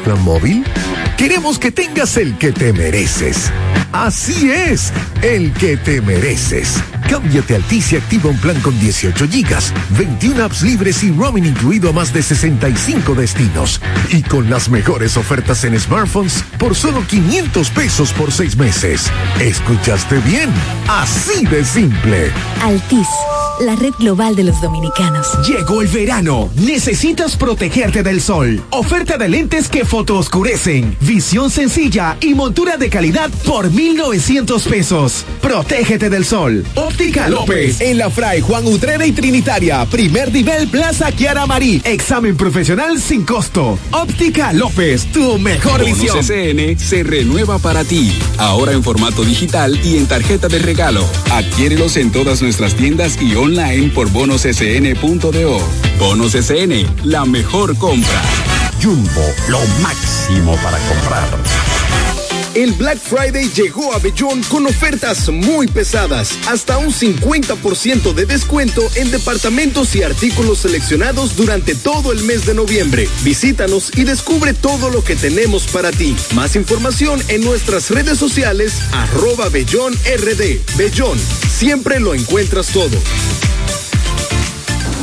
plan móvil? Queremos que tengas el que te mereces. Así es, el que te mereces. Cámbiate a Altis y activa un plan con 18 gigas, 21 apps libres y roaming incluido a más de 65 destinos. Y con las mejores ofertas en smartphones por solo 500 pesos por seis meses. ¿Escuchaste bien? Así de simple. Altis la red global de los dominicanos. Llegó el verano. Necesitas protegerte del sol. Oferta de lentes que fotooscurecen. Visión sencilla y montura de calidad por 1,900 pesos. Protégete del sol. Óptica López. En la Fray Juan Utrera y Trinitaria. Primer nivel Plaza Kiara Marí. Examen profesional sin costo. Óptica López. Tu mejor visión. SN se renueva para ti. Ahora en formato digital y en tarjeta de regalo. Adquiérelos en todas nuestras tiendas y online por bonossn.do. Bonos SN, la mejor compra. Jumbo, lo máximo para comprar. El Black Friday llegó a Bellón con ofertas muy pesadas, hasta un 50% de descuento en departamentos y artículos seleccionados durante todo el mes de noviembre. Visítanos y descubre todo lo que tenemos para ti. Más información en nuestras redes sociales, arroba Bellón RD. Bellón, siempre lo encuentras todo.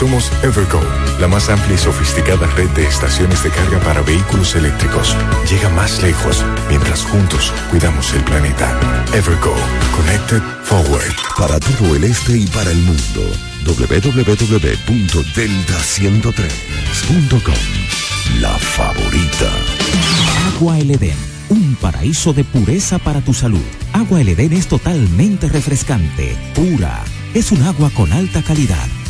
Somos Evergo, la más amplia y sofisticada red de estaciones de carga para vehículos eléctricos. Llega más lejos mientras juntos cuidamos el planeta. Evergo, Connected Forward. Para todo el este y para el mundo, www.delta103.com. La favorita. Agua El Edén, un paraíso de pureza para tu salud. Agua El Edén es totalmente refrescante, pura. Es un agua con alta calidad,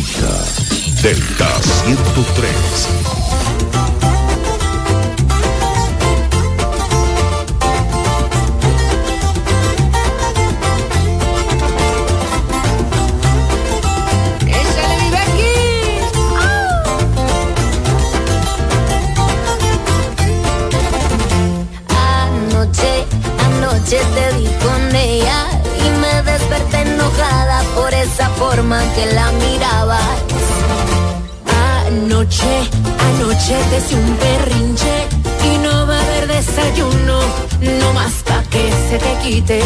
favorita, Delta 103. Anoche, anoche te vi con ella y me desperté enojada por esa forma que la Anoche, te hice un berrinche y no va a haber desayuno, no más pa' que se te quite.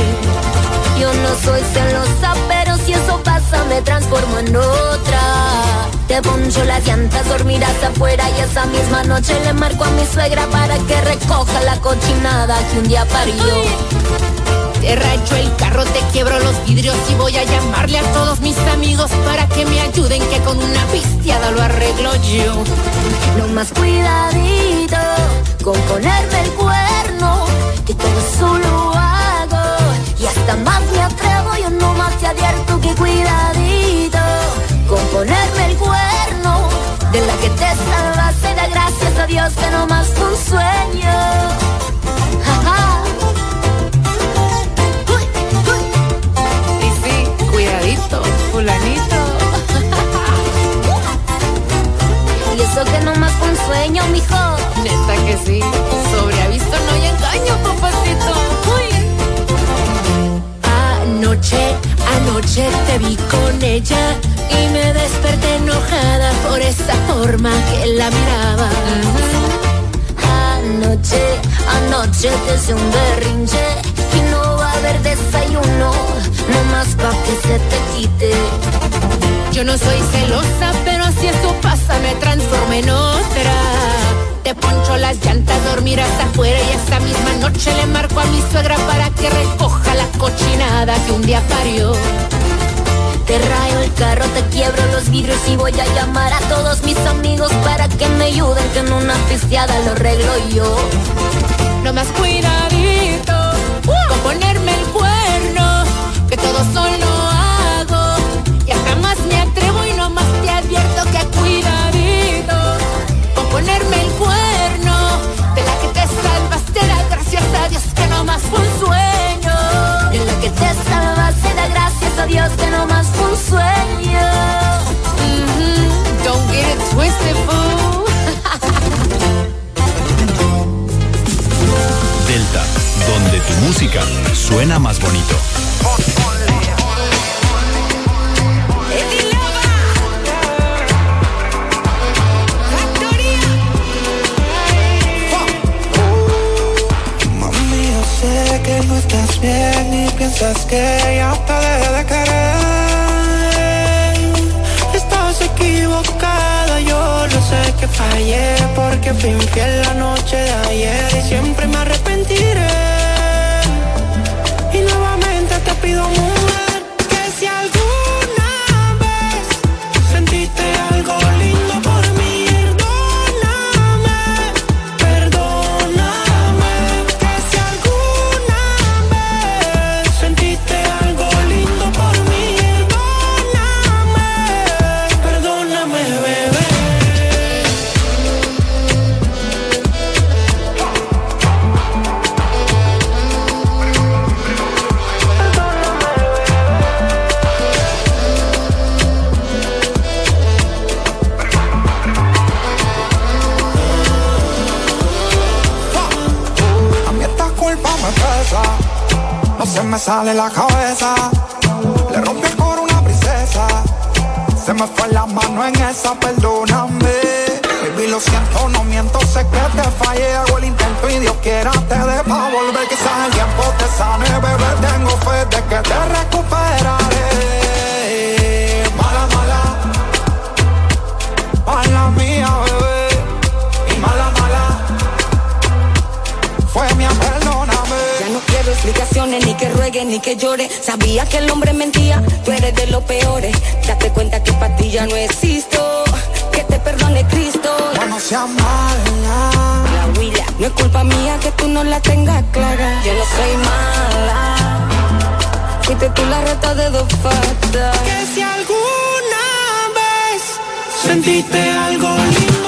Yo no soy celosa, pero si eso pasa me transformo en otra. Te poncho las llantas, dormirás afuera y esa misma noche le marco a mi suegra para que recoja la cochinada que un día parió. Rayo el carro, te quiebro los vidrios y voy a llamarle a todos mis amigos para que me ayuden que con una pisteada lo arreglo yo. No más cuidadito con ponerme el cuerno, que todo eso lo hago y hasta más me atrevo, yo no más te advierto que cuidadito con ponerme el cuerno, de la que te salvaste, da gracias a Dios que no más un sueño. Mijo. Neta que sí, sobre aviso no hay engaño, papacito. Uy. Anoche, anoche te vi con ella y me desperté enojada por esa forma que la miraba. Anoche, anoche te hice un berrinche y no va a haber desayuno, no más pa' que se te quite. Yo no soy celosa, pero si eso pasa me transformo en otra. Te poncho las llantas, dormirás afuera y esta misma noche le marco a mi suegra para que recoja la cochinada que un día parió. Te rayo el carro, te quiebro los vidrios y voy a llamar a todos mis amigos para que me ayuden que en una pisteada lo arreglo yo. No más cuidadito con ponerme el cuerno, que todo solo hago. Cuidadito con ponerme el cuerno, de la que te salvaste, da gracias a Dios que no más fue un sueño. De la que te salvaste, da gracias a Dios que no más fue un sueño. Don't get it twisted, fool. Delta, donde tu música suena más bonito. Estás bien y piensas que ya te dejé de querer. Estás equivocada, yo lo sé que fallé porque fui infiel la noche de ayer y siempre me arrepentiré. Sale la cabeza. Le rompí el coro una princesa, se me fue la mano en esa, perdóname. Baby, lo siento, no miento, sé que te fallé, hago el intento y Dios quiera te dé volver. Quizás el tiempo te sane, bebé, tengo fe de que te recuperaré. Ni que ruegue, ni que llore. Sabía que el hombre mentía, tú eres de los peores. Date cuenta que para ti ya no existo. Que te perdone Cristo. Ya no seas mala. La huila, no es culpa mía que tú no la tengas clara. Yo no soy mala. Fuiste tú la rata de dos patas. Que si alguna vez sentiste algo lindo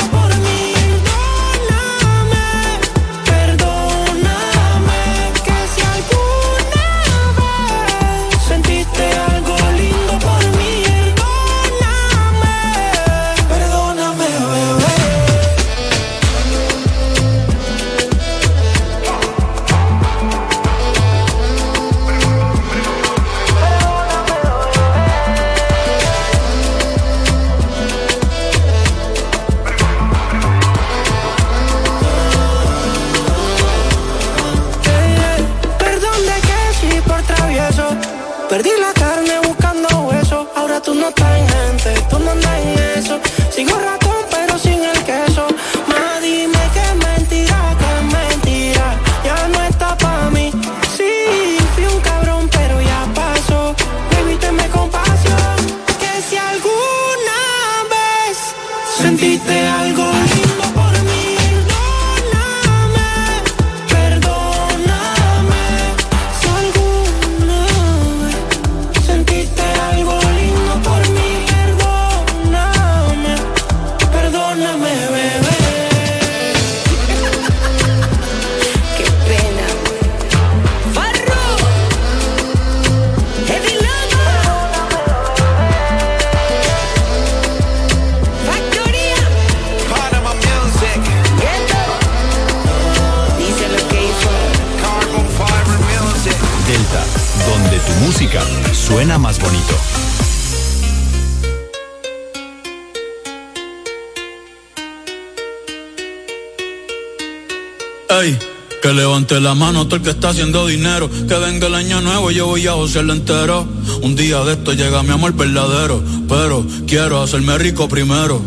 levante la mano todo el que está haciendo dinero. Que venga el año nuevo y yo voy a josearlo entero. Un día de esto llega mi amor verdadero. Pero quiero hacerme rico primero.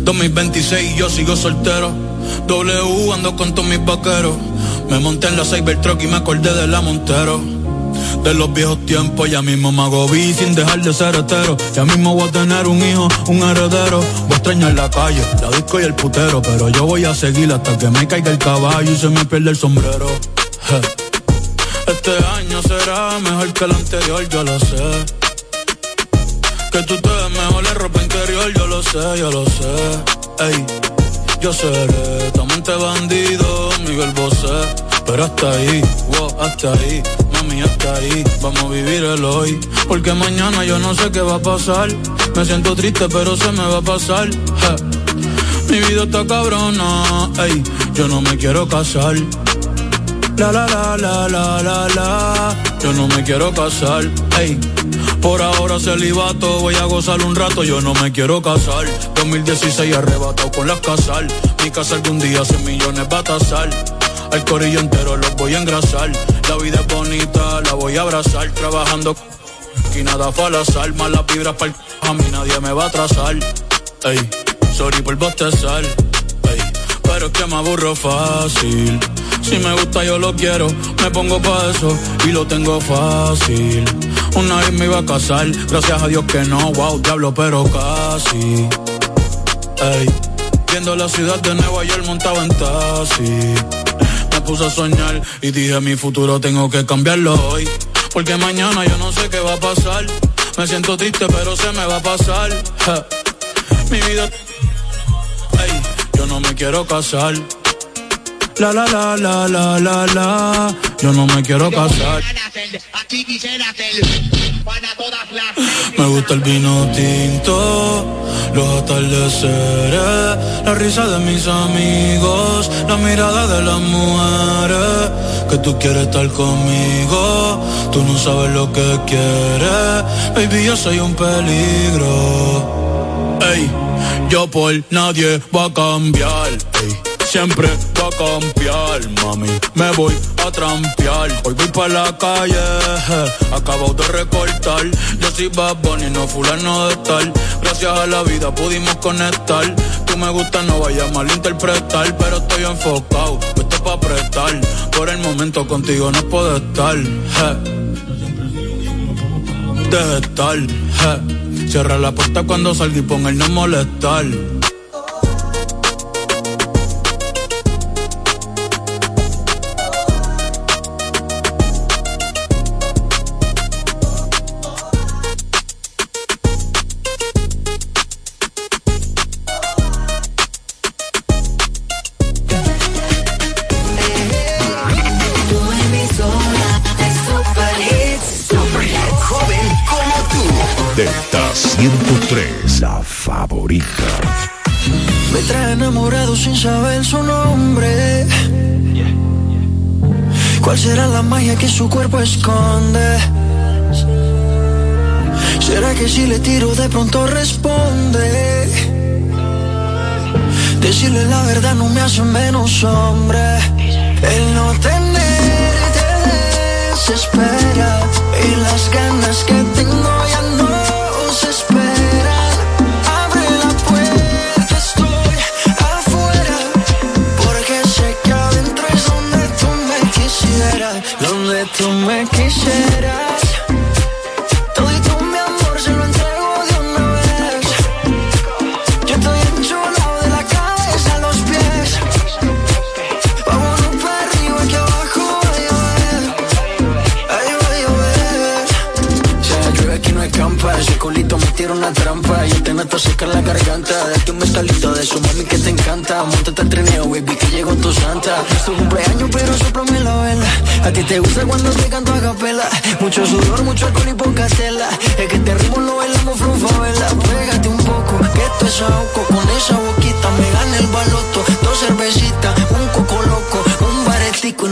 2026 y yo sigo soltero. W ando con todos mis vaqueros. Me monté en la Cybertruck y me acordé de la Montero. De los viejos tiempos, ya mismo me hago vi sin dejar de ser hetero. Ya mismo voy a tener un hijo, un heredero. Voy a extrañar la calle, la disco y el putero. Pero yo voy a seguir hasta que me caiga el caballo y se me pierda el sombrero. Este año será mejor que el anterior, yo lo sé. Que tú te ves mejor en ropa interior, yo lo sé, yo lo sé. Ey, yo seré tu amante bandido, Miguel Bosé. Pero hasta ahí, wow, hasta ahí, mami, hasta ahí. Vamos a vivir el hoy. Porque mañana yo no sé qué va a pasar. Me siento triste, pero se me va a pasar. Mi vida está cabrona, ey, yo no me quiero casar. La la la la la la la, yo no me quiero casar, ey. Por ahora celibato, voy a gozar un rato, yo no me quiero casar. 2016 arrebatado con las casal. Mi casa algún día 100 millones va a tasar. Al corillo entero los voy a engrasar. La vida es bonita, la voy a abrazar. Trabajando y nada fue al azar. Más las vibras para a mí nadie me va a atrasar. Ey, sorry por bostezar. Ey, pero es que me aburro fácil. Si me gusta yo lo quiero, me pongo pa' eso y lo tengo fácil. Una vez me iba a casar, gracias a Dios que no, wow, diablo, pero casi. Ey, viendo la ciudad de Nueva York montado en taxi. Me puse a soñar y dije mi futuro tengo que cambiarlo hoy. Porque mañana yo no sé qué va a pasar. Me siento triste pero se me va a pasar. Mi vida... Ey, yo no me quiero casar. La la la la la la la. Yo no me quiero casar. Me gusta el vino tinto, los atardeceres, la risa de mis amigos, la mirada de las mujeres. Que tú quieres estar conmigo, tú no sabes lo que quieres. Baby, yo soy un peligro. Ey, yo por nadie voy a cambiar. Ey. Siempre voy a cambiar, mami. Me voy a trampear. Hoy voy para la calle, acabo de recortar. Yo soy Bad Bunny, no fulano de tal. Gracias a la vida pudimos conectar. Tú me gusta, no vayas a malinterpretar. Pero estoy enfocado, esto pa' prestar. Por el momento contigo no puedo estar. je. Deja de estar, je. Cierra la puerta cuando salga y pon el no molestar. Me trae enamorado sin saber su nombre. ¿Cuál será la magia que su cuerpo esconde? ¿Será que si le tiro de pronto responde? Decirle la verdad no me hace menos hombre. El no tener te desespera y las ganas que quisiera, tú me quisieras. Te en la garganta. Date un bestalito de su mami que te encanta. Montate al trineo, baby, que llegó tu santa. Es tu cumpleaños, pero soplame la vela. A ti te gusta cuando te canto a capela. Mucho sudor, mucho alcohol y poca tela. Es que este ritmo lo bailamos vela. Pégate un poco, que esto es ahogo. Con esa boquita me gana el baloto. Dos cervecitas,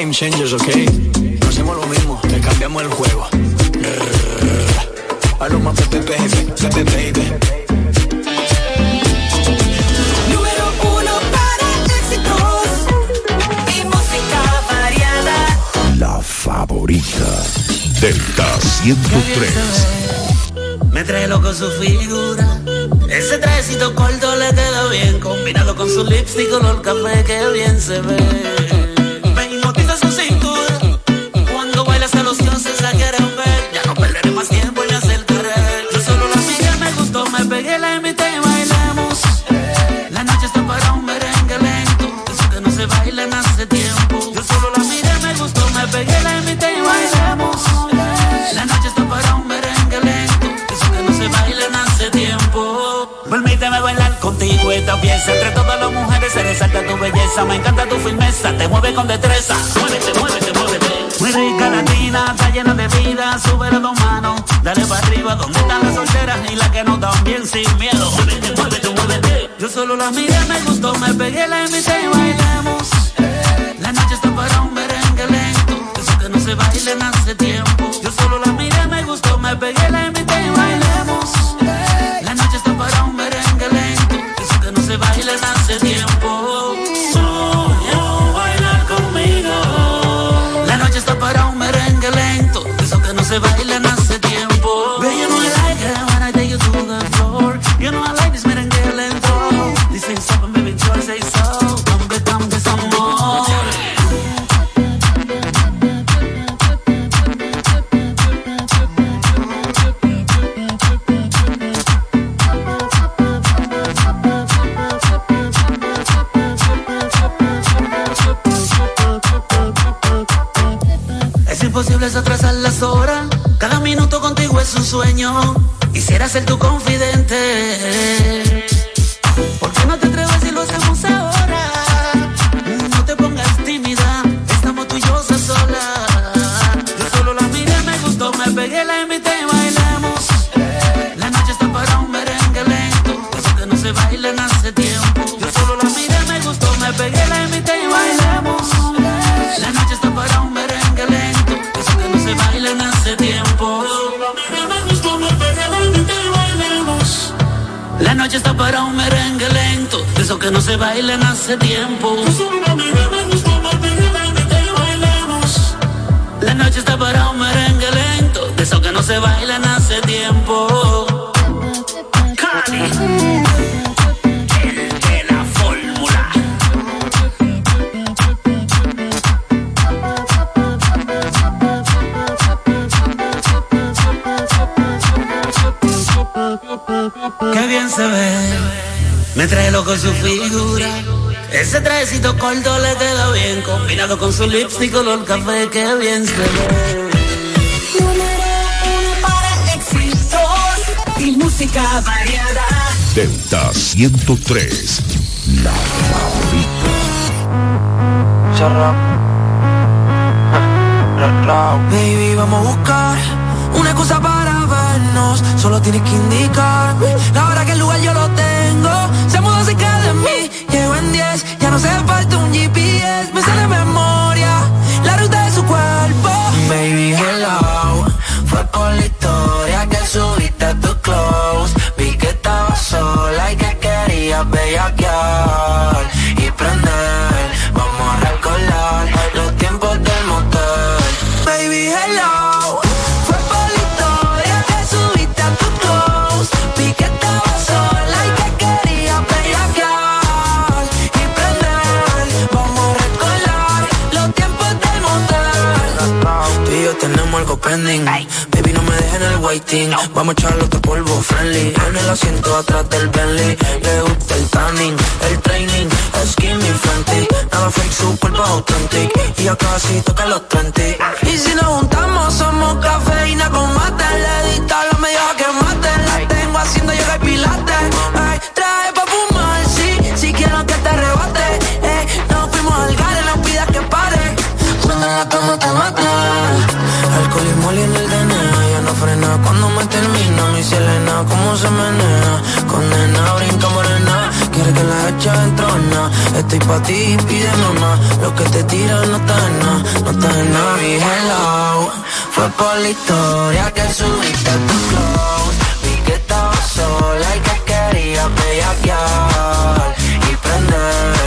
Game changers, ok. No hacemos lo mismo, te cambiamos el juego. Maluma, Pepe, baby. Pepe, baby. Número uno para éxitos y música variada. La favorita. Delta 103. Me trae loco su figura. Ese trajecito corto le queda bien. Combinado con su lipstick color café que bien se ve. Destreza. Muévete, muévete, muévete. Muy rica latina, está llena de vida. Sube las dos manos, dale para arriba. ¿Dónde están las solteras y las que no están bien sin miedo? Muévete, muévete, muévete. Yo solo la miré, me gustó, me pegué, la invité y bailamos. La noche está para un merengue lento. Eso que no se bailan hace tiempo. La noche está para un merengue lento. De eso que no se bailan hace tiempo. La noche está para un merengue lento. De eso que no se bailan hace tiempo. Cali. Se ve. Me trae loco su figura. Ese trajecito corto le queda bien, combinado con su lipstick color café, que bien se ve. Y música variada. Delta 103, la favorita. Baby, vamos a buscar una excusa para Solo tienes que indicarme la hora que el lugar yo lo tengo. Se mudó cerca de mí, llego en 10. Ya no se falta un GPS, me sale memoria la ruta de su cuerpo. Baby, hello. Fue por la historia que subiste a tu close. Vi que estabas sola y que querías bellaquear Baby, no me dejen el waiting. Vamos a echarlo otro polvo friendly. En el asiento atrás del Bentley. Le gusta el tanning, el training, skinny friendly. Nada fake, su cuerpo authentic. Y ya casi toca los 30. Y si nos juntamos somos cafeína con mate Le edita los medios a que maten La tengo haciendo yoga y pilates se menea. Condena, brinca morena. Quiere que la eche entrona. Estoy pa' ti, pide mamá. Lo que te tira no está en nada. No está en nada. Mi hello. Fue por la historia que subiste a tu close. Vi que estabas sola y que querías bellaquear. Y prender.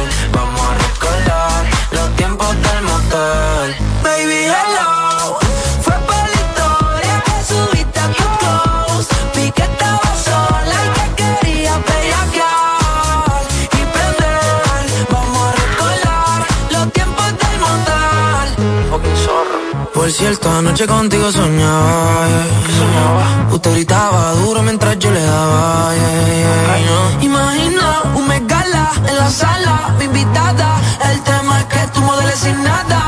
Por cierto, anoche contigo soñaba, yeah. Usted gritaba duro mientras yo le daba, yeah. Imagina un megala en la sala, mi invitada El tema es que tú modeles sin nada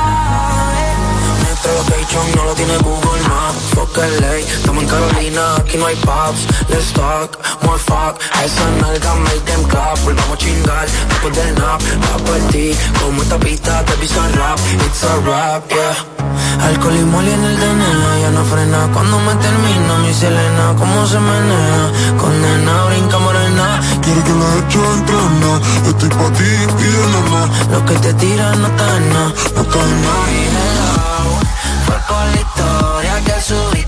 Nuestro location no lo tiene Google Maps Fuck LA, estamos en Carolina, aquí no hay pubs Let's talk, more fuck Esa nalga make them clap Volvamos a chingar después del nap Va por ti, como esta pista te pisa rap It's a rap, yeah Alcohol y moli en el DNA Ya no frena. Cuando me termina Mi Selena, cómo se menea Condena, brinca morena. Quiere que la eche entrona Estoy pa' ti, pide mamá Lo que te tira no está en nada No está en nada. Fue por la historia que subiste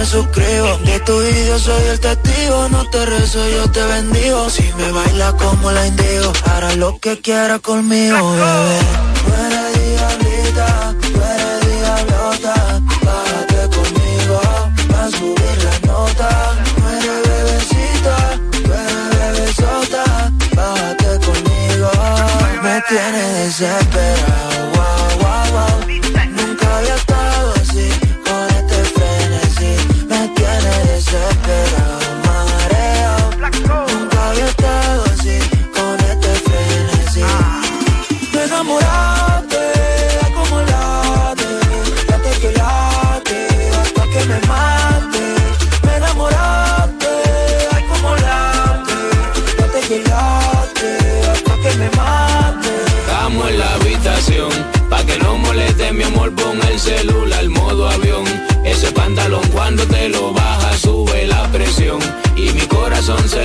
me suscribo. De tu video soy el testigo. No te rezo, yo te bendigo. Si me baila como la indigo, hará lo que quiera conmigo, bebé. Tú eres diablita, tú eres diablota. Bájate conmigo, va a subir la nota. Tú eres bebecita, tú eres bebesota. Bájate conmigo, me tienes desesperado.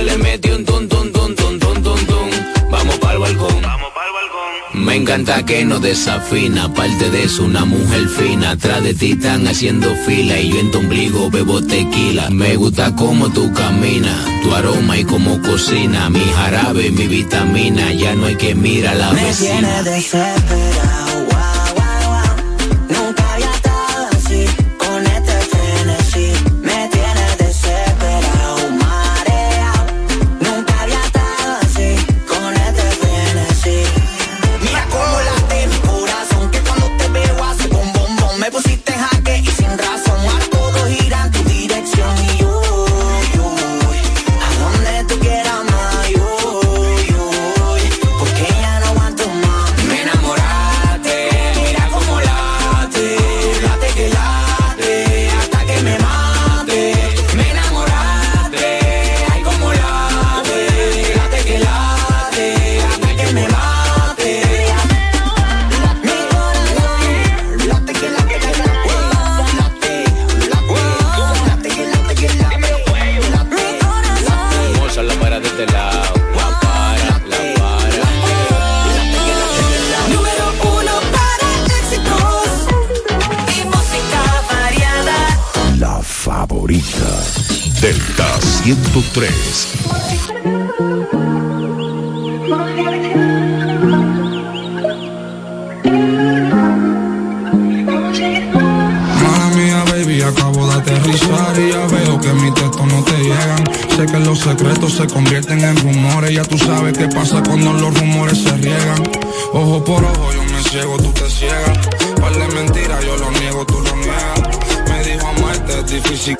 Le metió un tun tun tun tun tun tun tun. Vamos pa'l balcón. Vamos pa'l balcón. Me encanta que no desafina, aparte de eso una mujer fina. Atrás de ti están haciendo fila y yo en tu ombligo bebo tequila. Me gusta cómo tú caminas, tu aroma y cómo cocina. Mi jarabe, mi vitamina, ya no hay que mirar a la Me vecina. tienes que los secretos se convierten en rumores, ya tú sabes qué pasa cuando los rumores se riegan. Ojo por ojo, yo me ciego, tú te ciegas. Par de mentiras, yo lo niego, tú lo niegas. Me dijo amarte es difícil.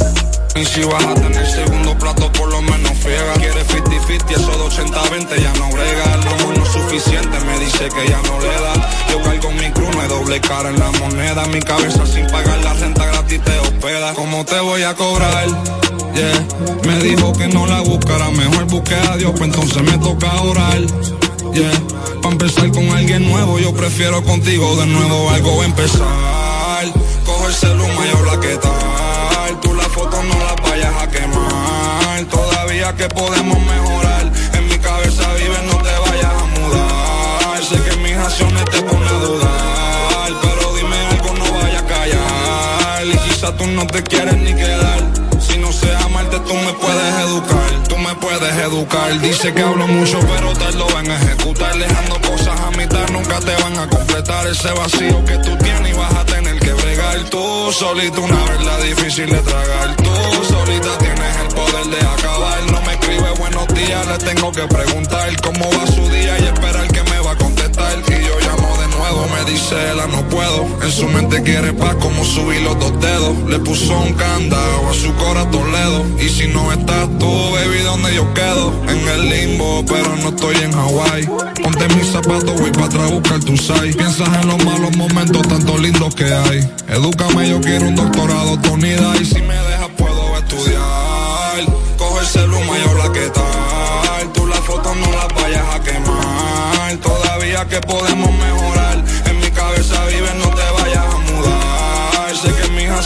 Y si vas a tener segundo plato, por lo menos friega. Quieres 50-50, eso de 80-20 ya no brega. El es suficiente, me dice que ya no le da. Yo cargo mi cruz, hay doble cara en la moneda. Mi cabeza sin pagar la renta gratis te hospeda. ¿Cómo te voy a cobrar? Me dijo que no la buscara, mejor busqué a Dios, pues entonces me toca orar. Yeah. Pa' empezar con alguien nuevo, yo prefiero contigo de nuevo algo empezar. Coge el celular y habla qué tal. Tú la foto no la vayas a quemar. Todavía que podemos mejorar. En mi cabeza vive, no te vayas a mudar. Sé que mis acciones te ponen a dudar. Pero dime algo, no vaya a callar. Y quizá tú no te quieres ni quedar. Tú me puedes educar. Tú me puedes educar. Dice que hablo mucho, pero tardo en ejecutar. Dejando cosas a mitad, nunca te van a completar ese vacío que tú tienes y vas a tener que bregar. Tú solito una verdad difícil de tragar. Tú solita tienes el poder de acabar. No me escribe buenos días, le tengo que preguntar cómo va su día y esperar que me dice ella no puedo. En su mente quiere paz como subir los dos dedos. Le puso un candado a su corazón Toledo. Y si no estás tú, baby, ¿dónde yo quedo? En el limbo, pero no estoy en Hawái. Ponte mis zapatos, voy para atrás buscar tu site. Piensas en los malos momentos, tanto lindos que hay. Edúcame, yo quiero un doctorado, Tonida. Y si me dejas, puedo estudiar. Coge el celular y habla qué tal. Tú las fotos no las vayas a quemar. Todavía que podemos mejorar.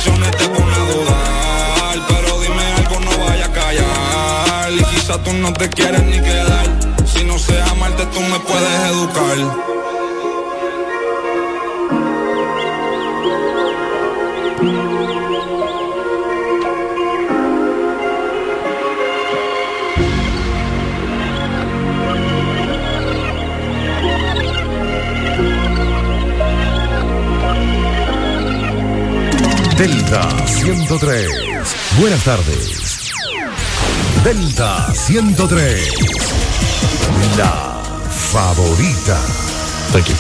Acciones te ponen a dudar. Pero dime algo, no vaya a callar. Y quizá tú no te quieres ni quedar. Si no sé amarte, tú me puedes educar. 103. Buenas tardes. Delta 103. La favorita. Thank you.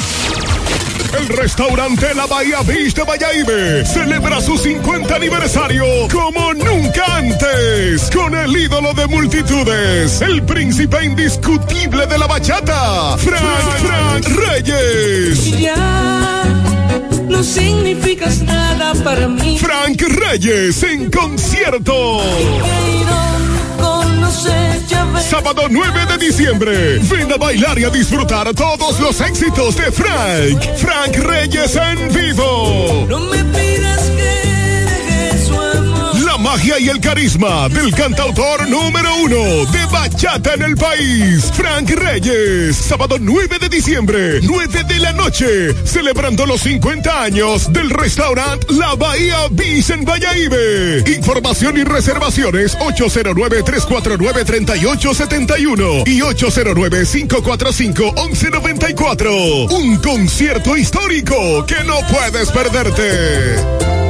El restaurante La Bahía Beach de Bayaibe celebra su 50 aniversario como nunca antes con el ídolo de multitudes, el príncipe indiscutible de la bachata, Frank, Frank Reyes. No significas nada para mí. Frank Reyes en concierto. Sábado 9 de diciembre. Ven a bailar y a disfrutar todos los éxitos de Frank. Frank Reyes en vivo. No me magia y el carisma del cantautor número uno de bachata en el país, Frank Reyes. Sábado 9 de diciembre, 9 de la noche, celebrando los 50 años del restaurante La Bahía Beach en Bayaibe. Información y reservaciones 809-349-3871 y 809-545-1194. Un concierto histórico que no puedes perderte.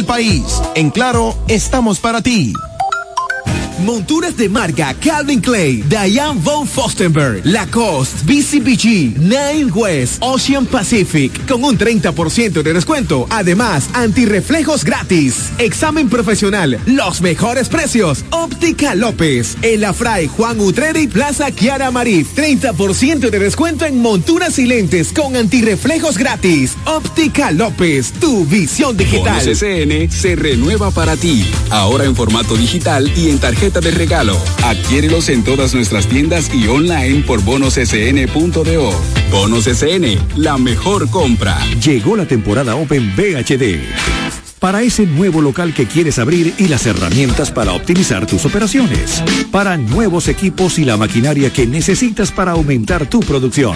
país. En Claro, estamos para ti. Monturas de marca Calvin Clay, Diane von Fostenberg, Lacoste, BCBG, Nine West, Ocean Pacific, con un 30% de descuento. Además, antirreflejos gratis. Examen profesional, los mejores precios. Óptica López, Afray, Juan Utreri, Plaza Kiara Marí. 30% de descuento en monturas y lentes con antirreflejos gratis. Óptica López, tu visión digital. SN se renueva para ti. Ahora en formato digital y en tarjeta de regalo. Adquiérelos en todas nuestras tiendas y online por bonossn.do. Bonos SN, la mejor compra. Llegó la temporada Open VHD. Para ese nuevo local que quieres abrir y las herramientas para optimizar tus operaciones. Para nuevos equipos y la maquinaria que necesitas para aumentar tu producción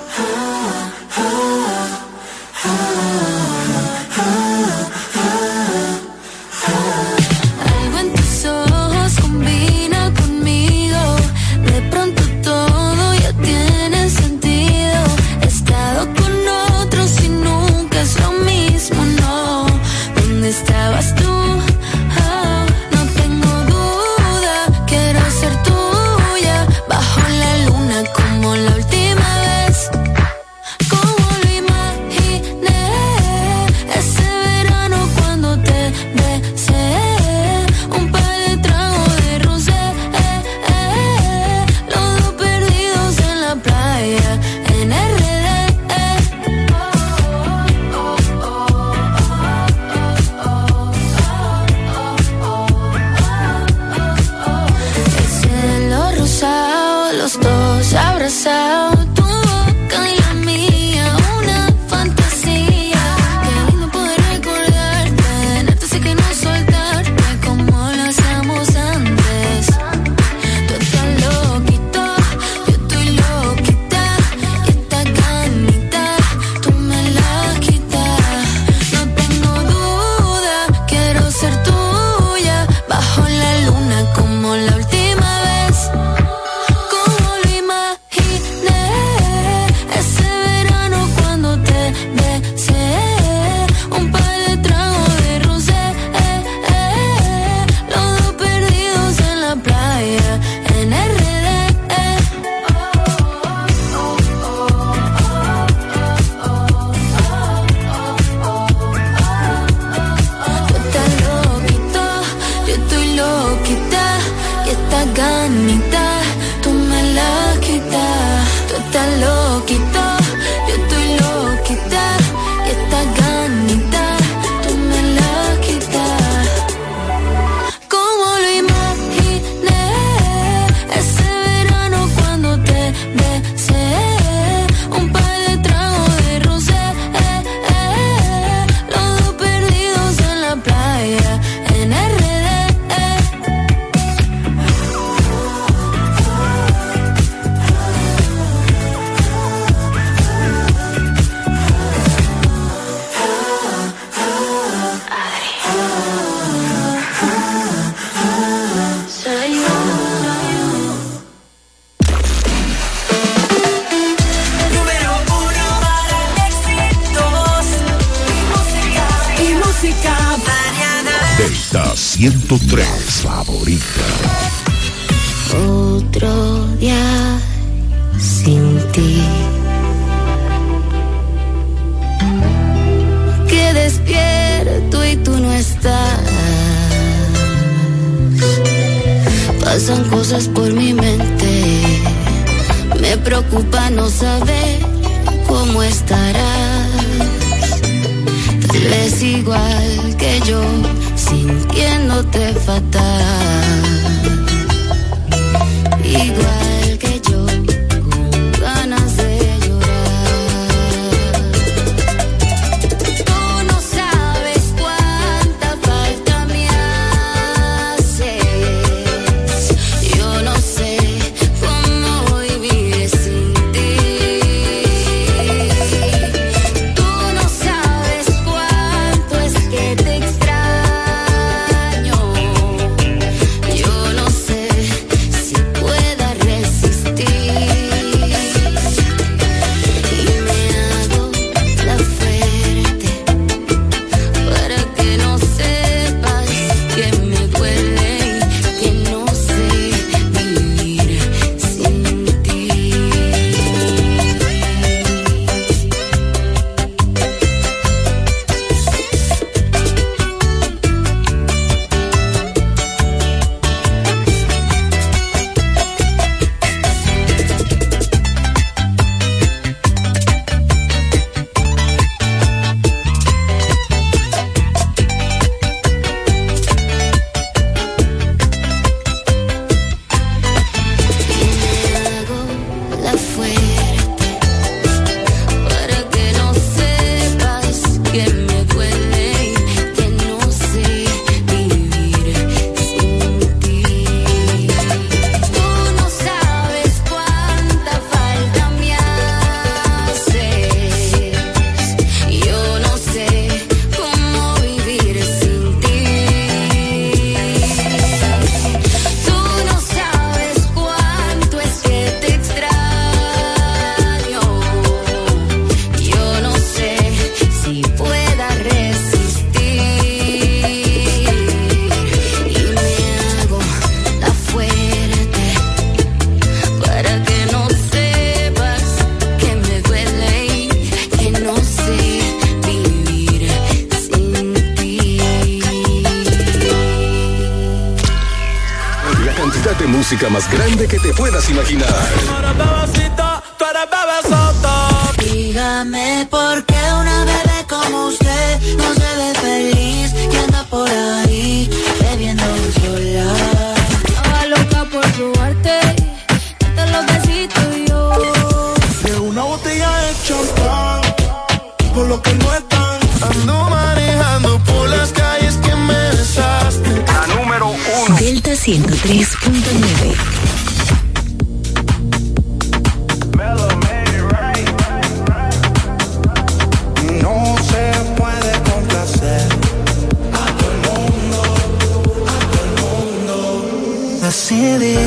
se dé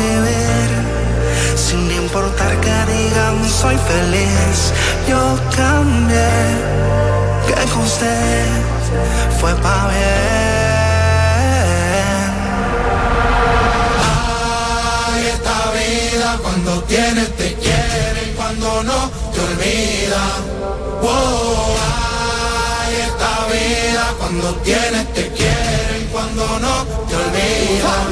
de ver, sin importar que digan soy feliz, yo cambié, que con usted fue para bien. Ay, esta vida cuando tienes te quiere y cuando no te olvida. Wow, ay, esta vida cuando tienes te no te olvidan.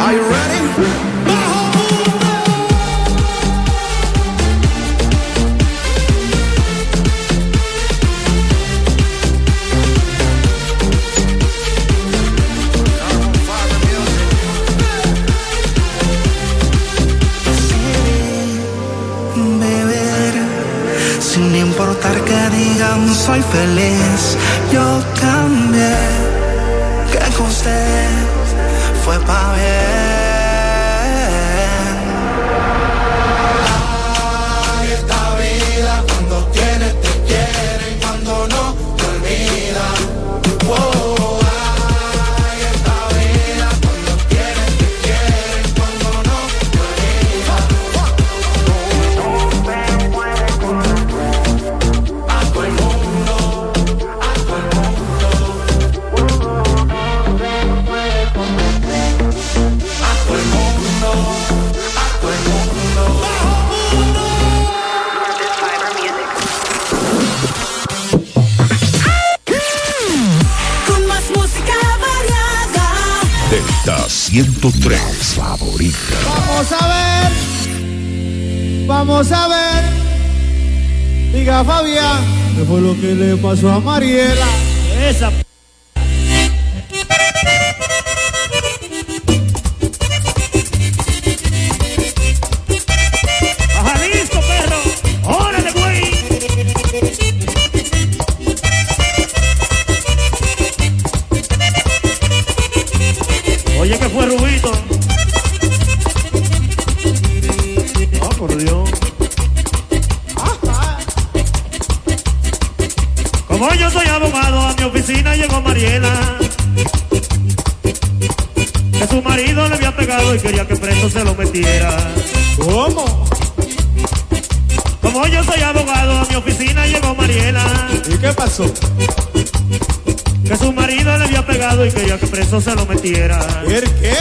Are you ready? fue lo que le pasó a Mariela? Esa. Como yo soy abogado, a mi oficina llegó Mariela. Que su marido le había pegado y quería que preso se lo metiera. ¿Cómo? Como yo soy abogado, a mi oficina llegó Mariela. ¿Y qué pasó? Que su marido le había pegado y quería que preso se lo metiera. ¿El qué?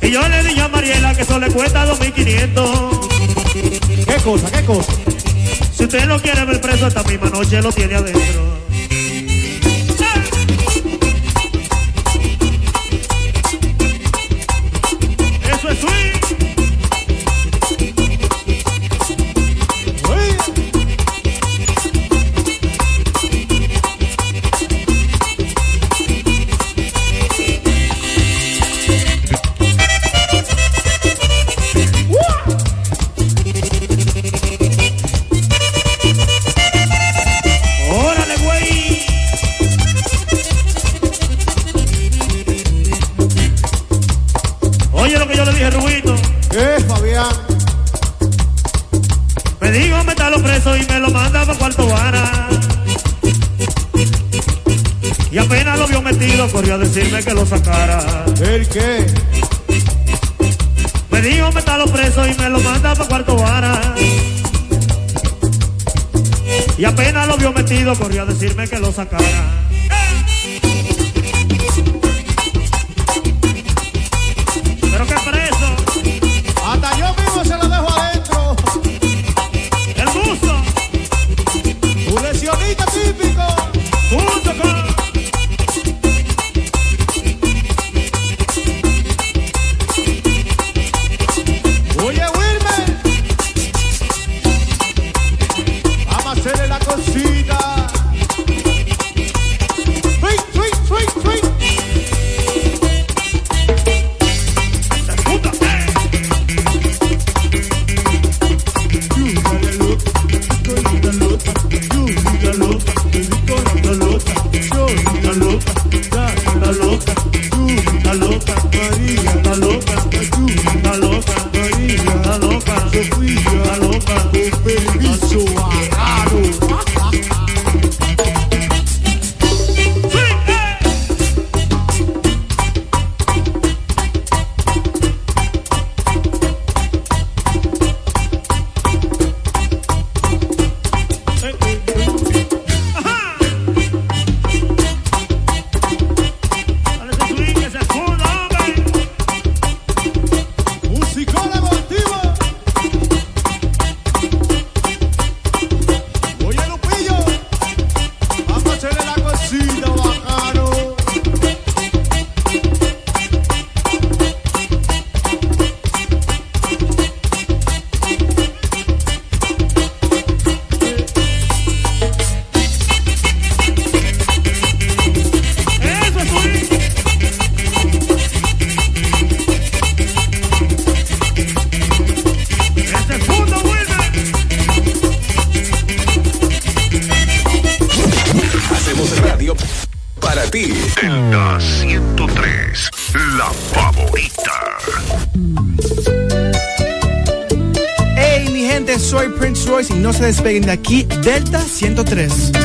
Y yo le dije a Mariela que eso le cuesta 2.500. ¿Qué cosa? ¿Qué cosa? Si usted no quiere ver preso, esta misma noche lo tiene adentro. que lo sacara. ¿El qué? Me dijo metalo preso y me lo manda para cuarto vara. Y apenas lo vio metido, corrió a decirme que lo sacara. Delta 103.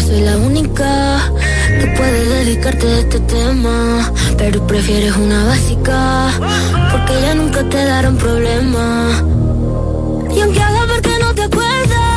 Soy la única que puede dedicarte a este tema. Pero prefieres una básica, porque ya nunca te darán problema. Y aunque haga ver que no te acuerdas,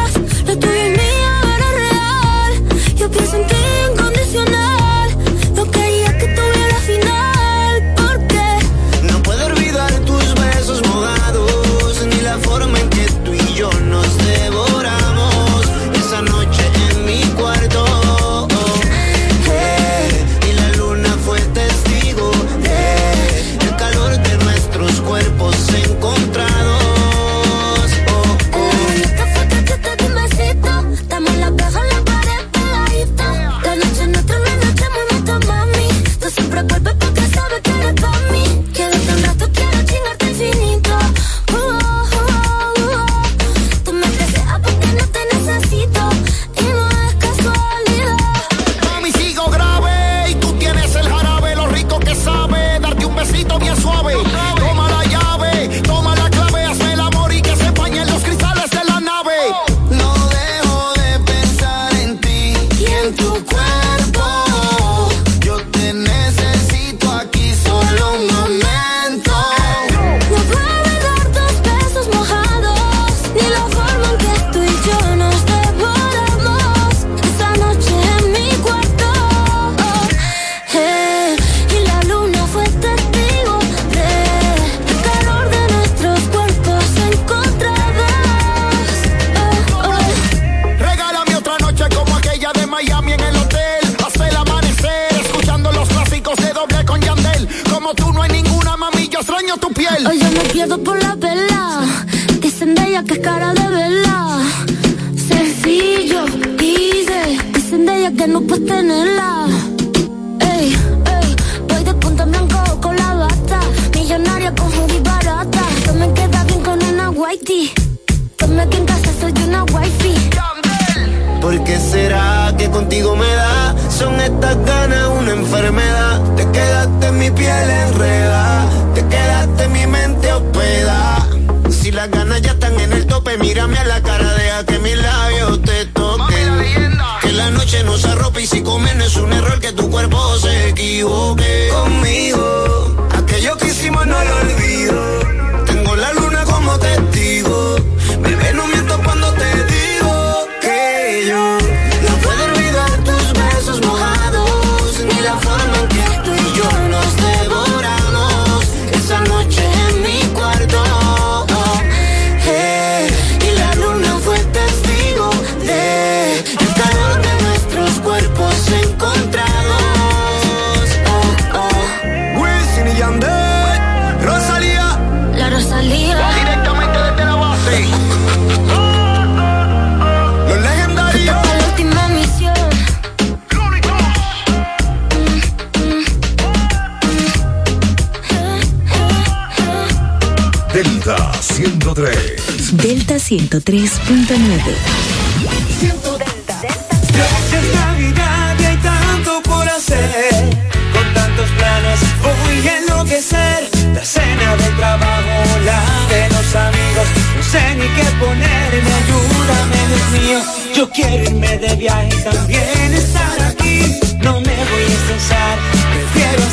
enfermedad. Te quedaste en mi piel enredada. Te quedaste en mi mente hospedada. Si las ganas ya están en el tope, mírame a la cara, deja que mis labios te toquen. Que la noche nos arrope y si comer no es un error que tu cuerpo se equivoque. 103.9. Es Navidad y hay tanto por hacer. Con tantos planes voy a enloquecer. La cena del trabajo, la de los amigos. No sé ni qué ponerme, ayúdame, Dios mío. Yo quiero irme de viaje y también estar aquí. No me voy a estresar, prefiero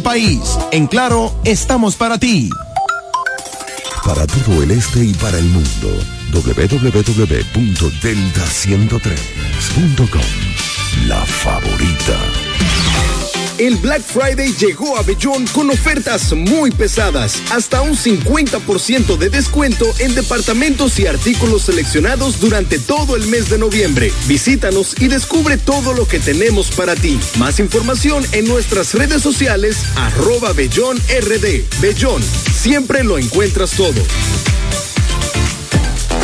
país. En Claro, estamos para ti. Para todo el este y para el mundo, www.delta103.com. La favorita. El Black Friday llegó a Bellón con ofertas muy pesadas, hasta un 50% de descuento en departamentos y artículos seleccionados durante todo el mes de noviembre. Visítanos y descubre todo lo que tenemos para ti. Más información en nuestras redes sociales, arroba Bellón RD. Bellón, siempre lo encuentras todo